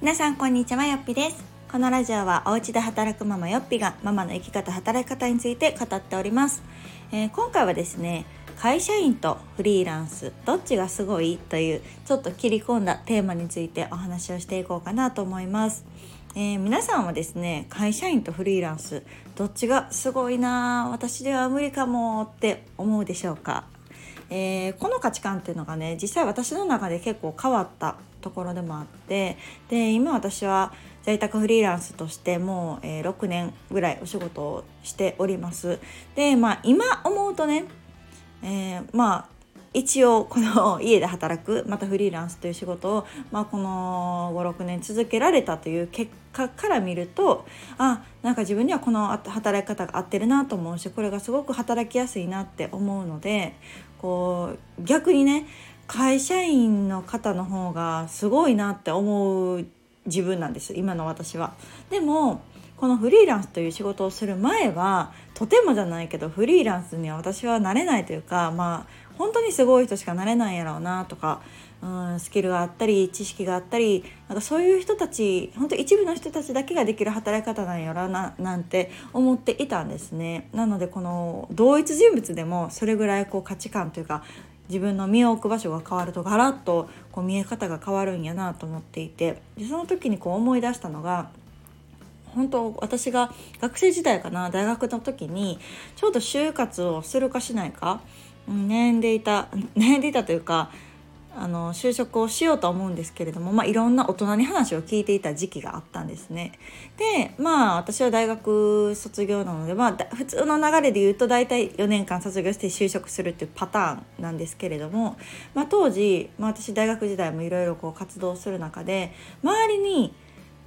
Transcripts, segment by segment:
皆さんこんにちはよっぴです。このラジオはお家で働くママよっぴがママの生き方働き方について語っております、えー、今回はですね会社員とフリーランスどっちがすごいというちょっと切り込んだテーマについてお話をしていこうかなと思います。えー、皆さんはですね会社員とフリーランスどっちがすごいな私では無理かもって思うでしょうか？えー、この価値観っていうのがね実際私の中で結構変わったところでもあってで今私は在宅フリーランスとしてもう、えー、6年ぐらいお仕事をしております。でまあ今思うとね、えー、まあ一応この家で働くまたフリーランスという仕事を、まあ、この56年続けられたという結果から見るとあなんか自分にはこの働き方が合ってるなと思うしこれがすごく働きやすいなって思うのでこう逆にね会社員の方の方がすごいなって思う自分なんです今の私は。でもこのフリーランスという仕事をする前はとてもじゃないけどフリーランスには私はなれないというかまあ本当にすごい人しかなれないやろうなとか、うん、スキルがあったり知識があったりなんかそういう人たち本当一部の人たちだけができる働き方なんやろななんて思っていたんですね。なのでこの同一人物でもそれぐらいこう価値観というか自分の身を置く場所が変わるとガラッとこう見え方が変わるんやなと思っていてでその時にこう思い出したのが本当私が学生時代かな大学の時にちょうど就活をするかしないか悩んでいた悩んでいたというかあの就職をしようと思うんですけれども、まあ、いろんな大人に話を聞いていた時期があったんですね。でまあ私は大学卒業なので、まあ、普通の流れで言うと大体4年間卒業して就職するっていうパターンなんですけれども、まあ、当時、まあ、私大学時代もいろいろ活動する中で周りに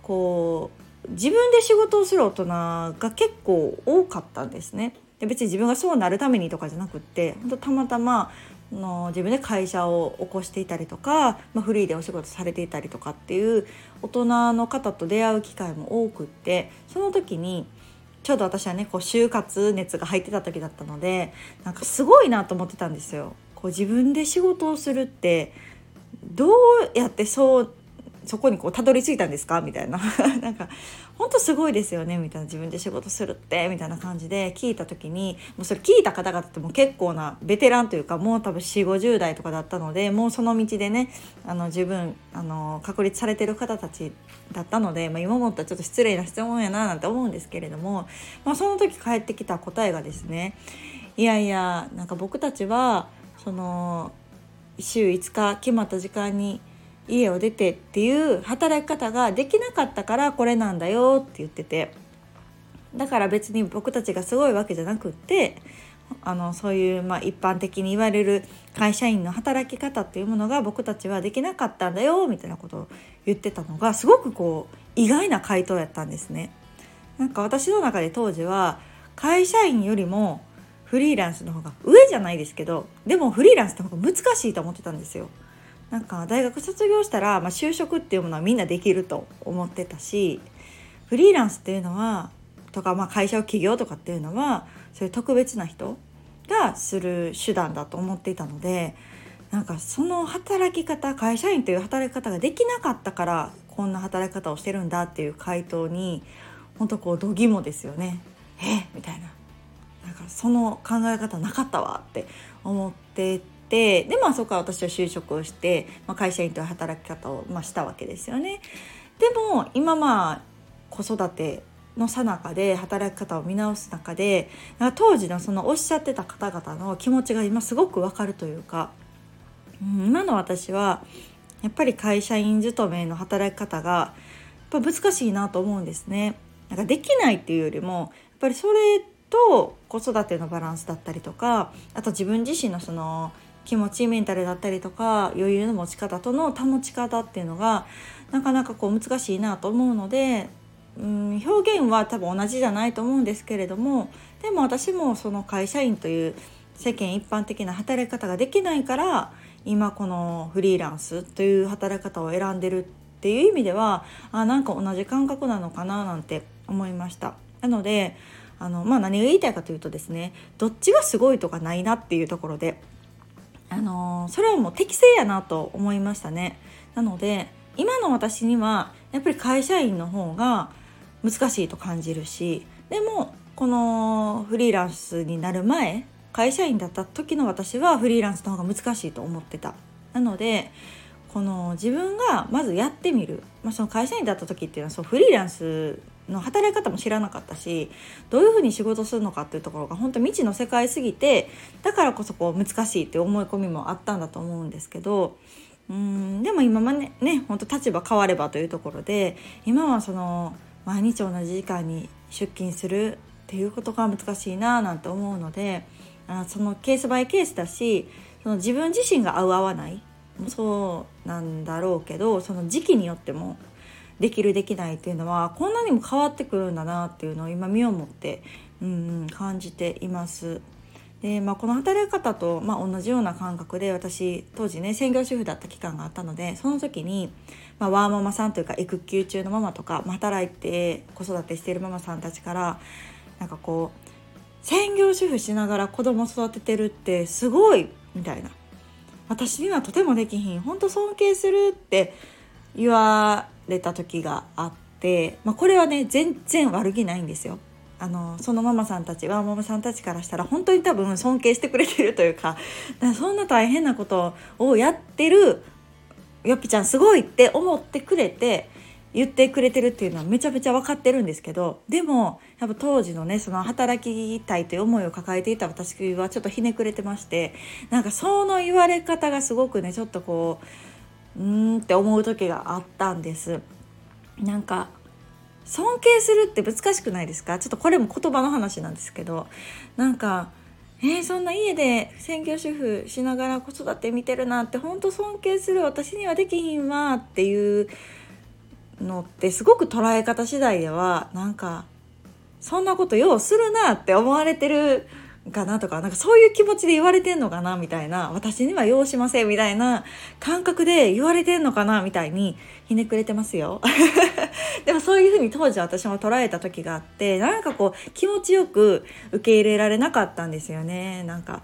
こう自分で仕事をする大人が結構多かったんですね。別に自分がそうなるためにとかじゃなくってたまたまの自分で会社を起こしていたりとか、まあ、フリーでお仕事されていたりとかっていう大人の方と出会う機会も多くってその時にちょうど私はねこう就活熱が入ってた時だったのでなんかすごいなと思ってたんですよ。こう自分で仕事をするってどうやってそうそこにこうたどり着いたんですか？みたいな。なんかほんとすごいですよねみたいな。自分で仕事するってみたいな感じで聞いた時にもうそれ聞いた方々っても結構なベテランというかもう多分4 5 0代とかだったのでもうその道でねあの自分あの確立されてる方たちだったので、まあ、今思ったらちょっと失礼な質問やななんて思うんですけれども、まあ、その時返ってきた答えがですねいやいやなんか僕たちはその週5日決まった時間に家を出てっていう働き方ができなかったからこれなんだよって言っててだから別に僕たちがすごいわけじゃなくってあのそういう、まあ、一般的に言われる会社員の働き方っていうものが僕たちはできなかったんだよみたいなことを言ってたのがすごくこう意外な回答やったんですね。なんか私の中で当時は会社員よりもフリーランスの方が上じゃないですけどでもフリーランスの方が難しいと思ってたんですよ。なんか大学卒業したら、まあ、就職っていうものはみんなできると思ってたしフリーランスっていうのはとか、まあ、会社を起業とかっていうのはそういう特別な人がする手段だと思っていたのでなんかその働き方会社員という働き方ができなかったからこんな働き方をしてるんだっていう回答に本当こう度肝ですよね。えみたいななんかその考え方なかったわって思っててでまあそこから私は就職をして、まあ、会社員という働き方を、まあ、したわけですよね。でも今まあ子育てのさなかで働き方を見直す中で当時のそのおっしゃってた方々の気持ちが今すごくわかるというか、うん、今の私はやっぱり会社員勤めの働き方がやっぱ難しいなと思うんですね。なんかできないっていうよりもやっぱりそれと子育てのバランスだったりとかあと自分自身のその気持ちメンタルだったりとか余裕の持ち方との保ち方っていうのがなかなかこう難しいなと思うのでうん表現は多分同じじゃないと思うんですけれどもでも私もその会社員という世間一般的な働き方ができないから今このフリーランスという働き方を選んでるっていう意味ではあなんか同じ感覚なのかななんて思いました。なのであの、まあ、何が言いたいかというとですねどっちがすごいとかないなっていうところであのそれはもう適正やなと思いましたね。なので今の私にはやっぱり会社員の方が難しいと感じるしでもこのフリーランスになる前会社員だった時の私はフリーランスの方が難しいと思ってた。なのでこの自分がまずやってみる、まあ、その会社員だった時っていうのはそうフリーランスの働き方も知らなかったしどういうふうに仕事するのかっていうところが本当未知の世界すぎてだからこそこう難しいって思い込みもあったんだと思うんですけどうんでも今までね本当立場変わればというところで今はその毎日同じ時間に出勤するっていうことが難しいななんて思うのであそのケースバイケースだしその自分自身が合う合わないそうなんだろうけどその時期によってもできるできないっていうのはこんなにも変わってくるんだなっていうのを今身をもって、うん、感じています。でまあ、この働き方と、まあ、同じような感覚で私当時ね専業主婦だった期間があったのでその時に、まあ、ワーママさんというか育休中のママとか、働いて子育てしているママさんたちからなんかこう専業主婦しながら子供育ててるってすごいみたいな私にはとてもできひん本当尊敬するって言われた時があって、まあ、これはね全然悪気ないんですよ。あのそのママさんたちはママさんたちからしたら本当に多分尊敬してくれてるというかかそんな大変なことをやってるよっぴちゃんすごいって思ってくれて言ってくれてるっていうのはめちゃめちゃ分かってるんですけどでもやっぱ当時のねその働きたいという思いを抱えていた私はちょっとひねくれてましてなんかその言われ方がすごくねちょっとこううーんって思う時があったんです。なんか尊敬するって難しくないですか？ちょっとこれも言葉の話なんですけどなんかえー、そんな家で専業主婦しながら子育て見てるなって本当尊敬する私にはできひんわっていうのってすごく捉え方次第ではなんかそんなことようするなって思われてるかなとかなんかそういう気持ちで言われてんのかなみたいな私には用しませんみたいな感覚で言われてんのかなみたいに ひねくれてますよ。でもそういうふうに当時私も捉えた時があってなんかこう気持ちよく受け入れられなかったんですよね。なんか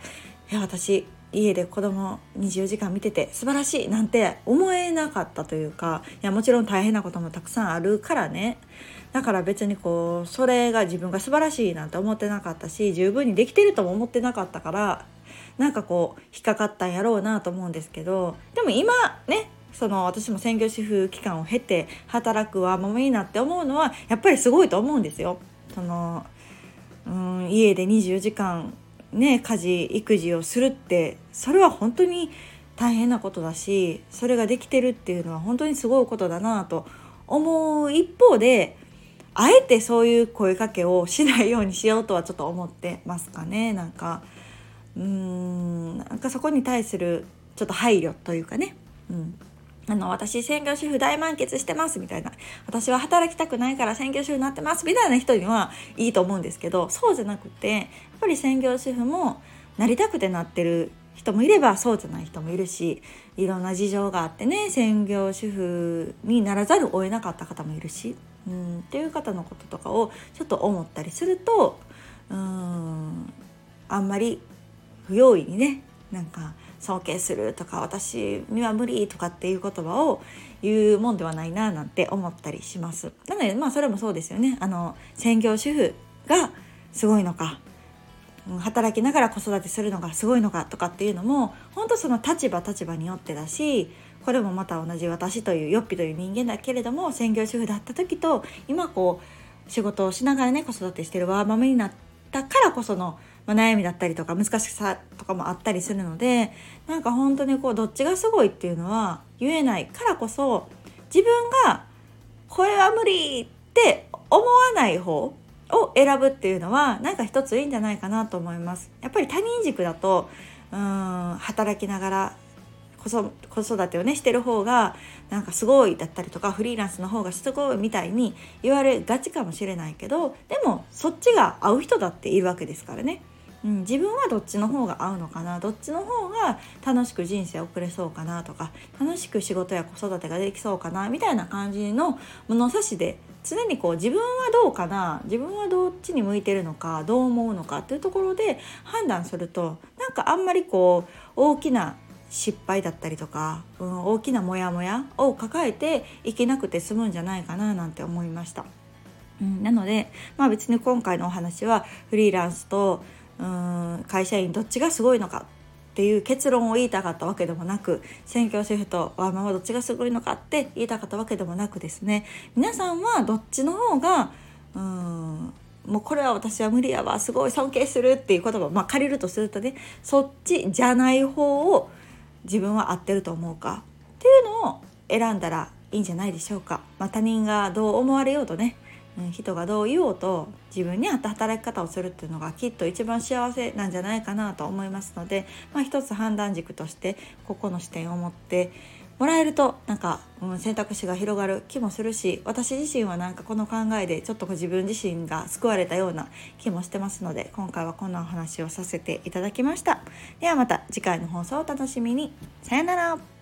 いや私家で子供24時間見てて素晴らしいなんて思えなかったというかいやもちろん大変なこともたくさんあるからねだから別にこうそれが自分が素晴らしいなんて思ってなかったし十分にできてるとも思ってなかったからなんかこう引っかかったんやろうなと思うんですけどでも今ねその私も専業主婦期間を経て働くわままいいなって思うのはやっぱりすごいと思うんですよ。そのうん家で24時間ね家事育児をするってそれは本当に大変なことだしそれができてるっていうのは本当にすごいことだなと思う一方であえてそういう声かけをしないようにしようとはちょっと思ってますかね。なんかうーんなんかそこに対するちょっと配慮というかね、うん、あの私専業主婦大満喫してますみたいな。私は働きたくないから専業主婦になってます。みたいな人にはいいと思うんですけどそうじゃなくてやっぱり専業主婦もなりたくてなってる人もいればそうじゃない人もいるしいろんな事情があってね専業主婦にならざるを得なかった方もいるし、うん、っていう方のこととかをちょっと思ったりするとうんあんまり不用意にねなんか尊敬するとか私には無理とかっていう言葉を言うもんではないななんて思ったりします。なのでまあそれもそうですよね。あの専業主婦がすごいのか働きながら子育てするのがすごいのかとかっていうのも本当その立場立場によってだしこれもまた同じ私というよっぴという人間だけれども専業主婦だった時と今こう仕事をしながらね子育てしてるワーママになってたからこそのまあ、悩みだったりとか難しさとかもあったりするのでなんか本当にこうどっちがすごいっていうのは言えないからこそ自分がこれは無理って思わない方を選ぶっていうのはなんか一ついいんじゃないかなと思います。やっぱり他人軸だとうん働きながら子育てをねしてる方がなんかすごいだったりとかフリーランスの方がすごいみたいに言われがちかもしれないけどでもそっちが合う人だっているわけですからね。うん、自分はどっちの方が合うのかな？どっちの方が楽しく人生を送れそうかなとか楽しく仕事や子育てができそうかな？みたいな感じの物差しで常にこう自分はどうかな？自分はどっちに向いてるのか？どう思うのかっていうところで判断するとなんかあんまりこう大きな失敗だったりとか、うん、大きなモヤモヤを抱えていけなくて済むんじゃないかななんて思いました。うん、なので、まあ、別に今回のお話はフリーランスとうん会社員どっちがすごいのかっていう結論を言いたかったわけでもなく専業主婦とワーママどっちがすごいのかって言いたかったわけでもなくですね皆さんはどっちの方がうんもうこれは私は無理やわすごい尊敬するっていう言葉を、まあ、借りるとするとねそっちじゃない方を自分は合ってると思うか？っていうのを選んだらいいんじゃないでしょうか。まあ、他人がどう思われようとね人がどう言おうと自分に合った働き方をするっていうのがきっと一番幸せなんじゃないかなと思いますので、まあ、一つ判断軸としてここの視点を持ってもらえるとなんか、うん、選択肢が広がる気もするし私自身はなんかこの考えでちょっと自分自身が救われたような気もしてますので今回はこんなお話をさせていただきました。ではまた次回の放送をお楽しみに。さよなら。